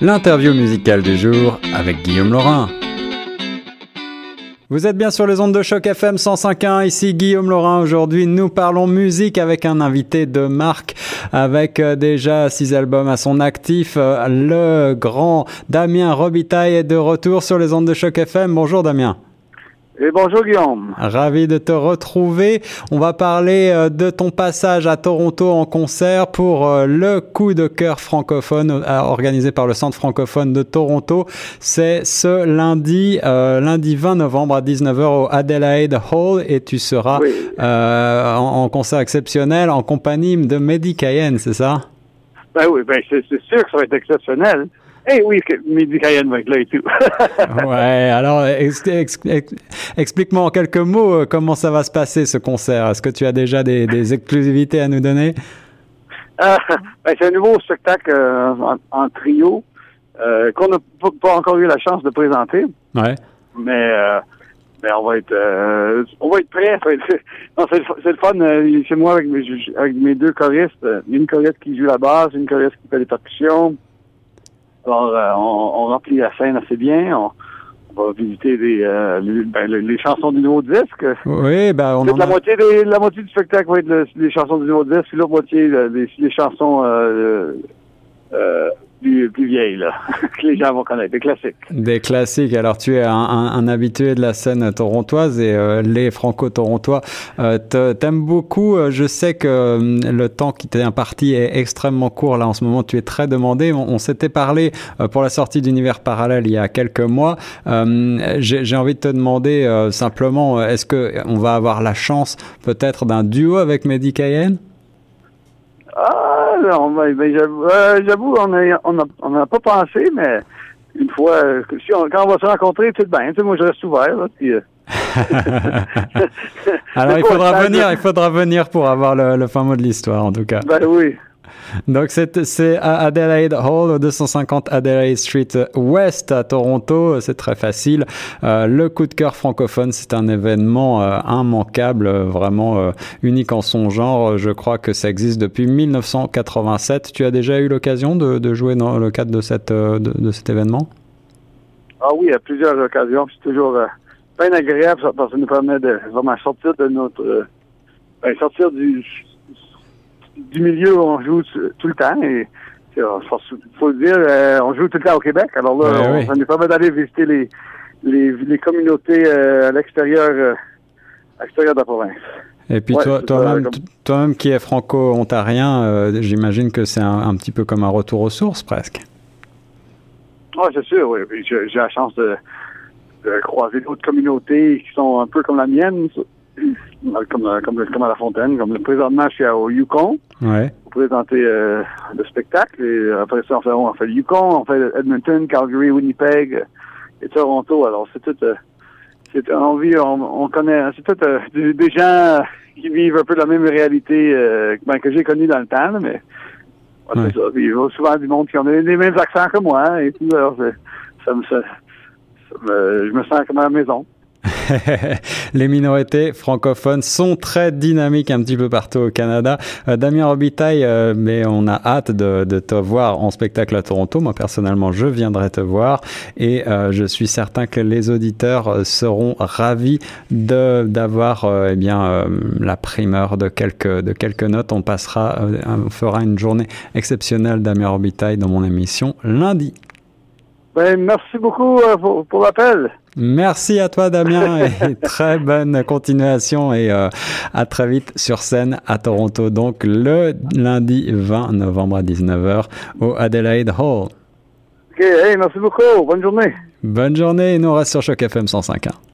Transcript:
L'interview musicale du jour avec Guillaume Laurin. Vous êtes bien sur les ondes de choc FM 105.1, ici Guillaume Laurin. Aujourd'hui, nous parlons musique avec un invité de marque, avec euh, déjà six albums à son actif. Euh, le grand Damien Robitaille est de retour sur les ondes de choc FM. Bonjour Damien. Et bonjour Guillaume. Ravi de te retrouver. On va parler euh, de ton passage à Toronto en concert pour euh, le coup de cœur francophone euh, organisé par le Centre francophone de Toronto. C'est ce lundi, lundi 20 novembre à 19h au Adelaide Hall et tu seras en, concert exceptionnel en compagnie de Mehdi Cayenne, c'est ça? Ben oui, ben c'est sûr que ça va être exceptionnel. Eh oui, Mehdi Cayenne va être là et tout. ouais, alors explique-moi en quelques mots euh, comment ça va se passer ce concert? Est-ce que tu as déjà des, exclusivités à nous donner? Euh, ben, c'est un nouveau spectacle euh, en, trio qu'on n'a pas encore eu la chance de présenter. Ouais. Mais, mais on va être on va être prêts. c'est le fun. c'est moi avec mes, avec mes deux choristes. Une choriste qui joue la basse, une choriste qui fait les percussions. Alors, euh, on, remplit la scène assez bien. On, va visiter euh, ben, les, chansons du nouveau disque. Oui, ben on la, moitié la moitié du spectacle va être les chansons du nouveau disque, l'autre moitié les, chansons euh, plus, plus vieilles, là, que les gens vont connaître, des classiques. Des classiques. Alors, tu es un, habitué de la scène torontoise et euh, les franco-torontois euh, t'aiment beaucoup. Euh, je sais que euh, le temps qui t'est imparti est extrêmement court. Là, en ce moment, tu es très demandé. On, s'était parlé pour la sortie d'Univers Parallèle il y a quelques mois. J'ai envie de te demander simplement, est-ce que on va avoir la chance peut-être d'un duo avec Mehdi Cayenne? Ah, euh, j'avoue, on n'a on a, on a pas pensé, mais une fois, si on, quand on va se rencontrer, tout bien. Tu sais, moi, je reste ouvert. Là, puis, euh. Alors, il faudra venir, il faudra venir pour avoir le, le fameux de l'histoire, en tout cas. Ben oui. Donc c'est à Adelaide Hall, au 250 Adelaide Street West à Toronto. C'est très facile. Euh, le coup de cœur francophone, c'est un événement euh, immanquable, vraiment euh, unique en son genre. Je crois que ça existe depuis 1987. Tu as déjà eu l'occasion de, jouer dans le cadre de, cette, de, cet événement? Ah oui, à plusieurs occasions. C'est toujours bien agréable parce que ça nous permet de vraiment sortir de notre... Ben, sortir du du milieu où on joue tout le temps. Et il faut le dire, euh, on joue tout le temps au Québec. Alors là, ben on, nous permet d'aller visiter les, les, les communautés euh, à l'extérieur euh, à l'extérieur de la province. Et puis toi, toi-même, toi-même qui es franco-ontarien, j'imagine que c'est un, petit peu comme un retour aux sources presque. Oui, c'est sûr, oui. J'ai, la chance de, de croiser d'autres communautés qui sont un peu comme la mienne, comme, euh, comme, comme à La Fontaine. Comme présentement, je suis au Yukon ouais. pour présenter euh, le spectacle. Et après ça, on fait, on fait le Yukon, on fait Edmonton, Calgary, Winnipeg et Toronto. Alors, c'est tout... Euh, c'est envie, on, on connaît, c'est tout des, gens qui vivent un peu la même réalité ben, que j'ai connue dans le temps, mais c'est ça. Il y a souvent du monde qui ont les, mêmes accents que moi hein, et tout. Alors, ça me, ça, me, je me sens comme à la maison. les minorités francophones sont très dynamiques un petit peu partout au Canada. Euh, Damien Robitaille, euh, mais on a hâte de, te voir en spectacle à Toronto. Moi, personnellement, je viendrai te voir et euh, je suis certain que les auditeurs seront ravis de d'avoir eh bien la primeur de quelques de quelques notes. On passera, on fera une journée exceptionnelle Damien Robitaille dans mon émission lundi. Ben, merci beaucoup pour l'appel. Merci à toi Damien et très bonne continuation et euh, à très vite sur scène à Toronto donc le lundi 20 novembre à 19h au Adelaide Hall. Ok, merci beaucoup, bonne journée. Bonne journée et nous on reste sur Choc FM 105.1.